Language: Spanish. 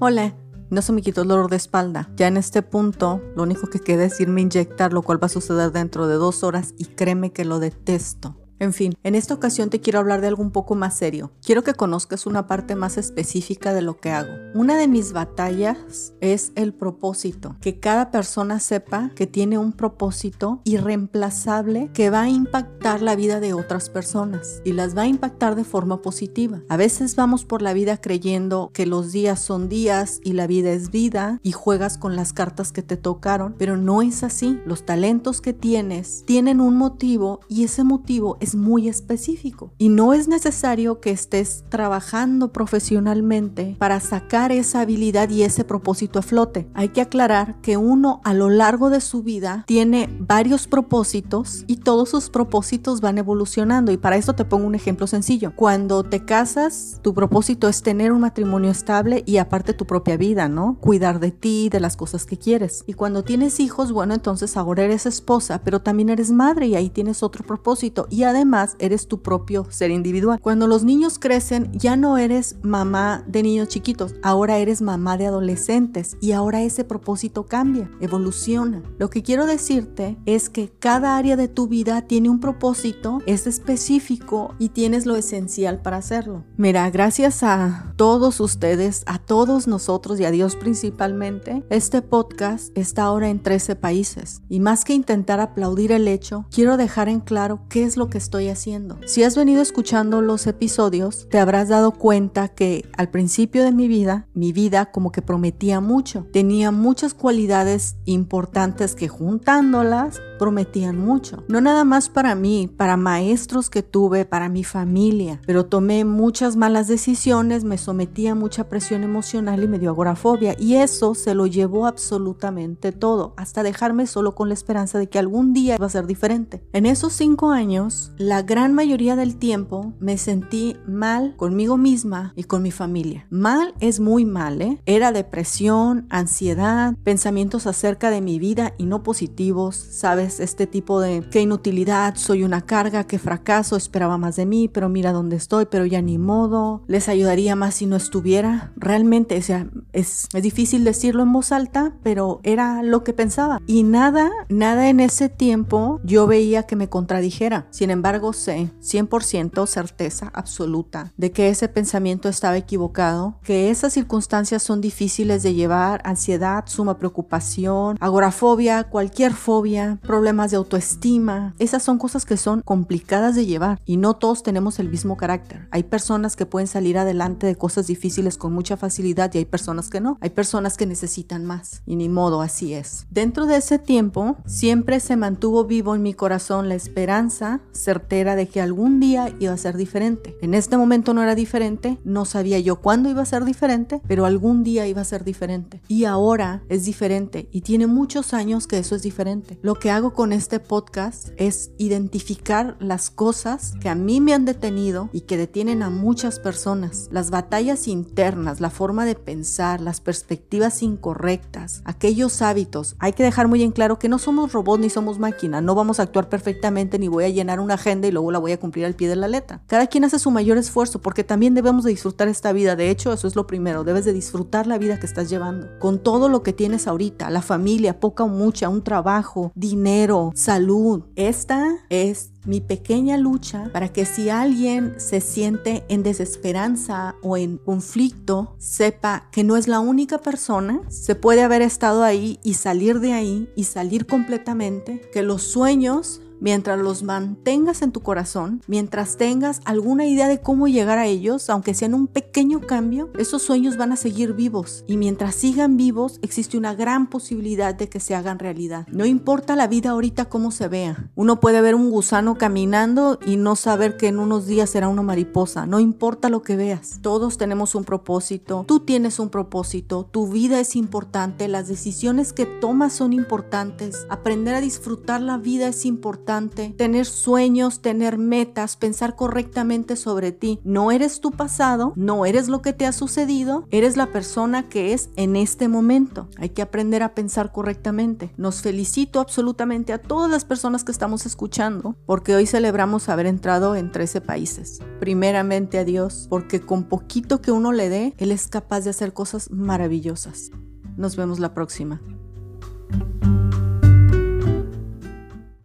Hola, no se me quitó el dolor de espalda. Ya en este punto, lo único que queda es irme a inyectar, lo cual va a suceder dentro de dos horas y créeme que lo detesto. En fin, en esta ocasión te quiero hablar de algo un poco más serio. Quiero que conozcas una parte más específica de lo que hago. Una de mis batallas es el propósito. Que cada persona sepa que tiene un propósito irreemplazable que va a impactar la vida de otras personas y las va a impactar de forma positiva. A veces vamos por la vida creyendo que los días son días y la vida es vida y juegas con las cartas que te tocaron, pero no es así. Los talentos que tienes tienen un motivo y ese motivo es muy específico. Y no es necesario que estés trabajando profesionalmente para sacar esa habilidad y ese propósito a flote. Hay que aclarar que uno a lo largo de su vida tiene varios propósitos y todos sus propósitos van evolucionando. Y para esto te pongo un ejemplo sencillo. Cuando te casas, tu propósito es tener un matrimonio estable y aparte tu propia vida, ¿no? Cuidar de ti, de las cosas que quieres. Y cuando tienes hijos, bueno, entonces ahora eres esposa, pero también eres madre y ahí tienes otro propósito. Y además, además eres tu propio ser individual. Cuando los niños crecen, ya no eres mamá de niños chiquitos, ahora eres mamá de adolescentes y ahora ese propósito cambia, evoluciona. Lo que quiero decirte es que cada área de tu vida tiene un propósito, es específico y tienes lo esencial para hacerlo. Mira, gracias a todos ustedes, a todos nosotros y a Dios principalmente, este podcast está ahora en 13 países. Y más que intentar aplaudir el hecho, quiero dejar en claro qué es lo que estoy haciendo. Si has venido escuchando los episodios, te habrás dado cuenta que al principio de mi vida, mi vida como que prometía mucho. Tenía muchas cualidades importantes que juntándolas prometían mucho. No nada más para mí, para maestros que tuve, para mi familia, pero tomé muchas malas decisiones, me sometí a mucha presión emocional y me dio agorafobia y eso se lo llevó absolutamente todo, hasta dejarme solo con la esperanza de que algún día iba a ser diferente. En esos cinco años, la gran mayoría del tiempo me sentí mal conmigo misma y con mi familia. Mal es muy mal, ¿eh? Era depresión, ansiedad, pensamientos acerca de mi vida y no positivos, ¿sabes? este tipo de qué inutilidad, soy una carga, qué fracaso, esperaba más de mí, pero mira dónde estoy, pero ya ni modo, les ayudaría más si no estuviera. Realmente, o sea, es, es difícil decirlo en voz alta, pero era lo que pensaba. Y nada, nada en ese tiempo yo veía que me contradijera. Sin embargo, sé 100% certeza absoluta de que ese pensamiento estaba equivocado, que esas circunstancias son difíciles de llevar, ansiedad, suma preocupación, agorafobia, cualquier fobia, problemas de autoestima. Esas son cosas que son complicadas de llevar y no todos tenemos el mismo carácter. Hay personas que pueden salir adelante de cosas difíciles con mucha facilidad y hay personas que no. Hay personas que necesitan más y ni modo, así es. Dentro de ese tiempo siempre se mantuvo vivo en mi corazón la esperanza certera de que algún día iba a ser diferente. En este momento no era diferente, no sabía yo cuándo iba a ser diferente, pero algún día iba a ser diferente. Y ahora es diferente y tiene muchos años que eso es diferente. Lo que hago con este podcast es identificar las cosas que a mí me han detenido y que detienen a muchas personas. Las batallas internas, la forma de pensar, las perspectivas incorrectas, aquellos hábitos. Hay que dejar muy en claro que no somos robots ni somos máquina. No vamos a actuar perfectamente ni voy a llenar una y luego la voy a cumplir al pie de la letra. Cada quien hace su mayor esfuerzo porque también debemos de disfrutar esta vida. De hecho, eso es lo primero. Debes de disfrutar la vida que estás llevando. Con todo lo que tienes ahorita, la familia, poca o mucha, un trabajo, dinero salud. Esta es mi pequeña lucha para que si alguien se siente en desesperanza o en conflicto, sepa que no es la única persona, se puede haber estado ahí y salir de ahí y salir completamente, que los sueños mientras los mantengas en tu corazón, mientras tengas alguna idea de cómo llegar a ellos, aunque sean un pequeño cambio, esos sueños van a seguir vivos. Y mientras sigan vivos, existe una gran posibilidad de que se hagan realidad. No importa la vida ahorita cómo se vea. Uno puede ver un gusano caminando y no saber que en unos días será una mariposa. No importa lo que veas. Todos tenemos un propósito. Tú tienes un propósito. Tu vida es importante. Las decisiones que tomas son importantes. Aprender a disfrutar la vida es importante tener sueños, tener metas, pensar correctamente sobre ti. No eres tu pasado, no eres lo que te ha sucedido, eres la persona que es en este momento. Hay que aprender a pensar correctamente. Nos felicito absolutamente a todas las personas que estamos escuchando porque hoy celebramos haber entrado en 13 países. Primeramente a Dios, porque con poquito que uno le dé, Él es capaz de hacer cosas maravillosas. Nos vemos la próxima.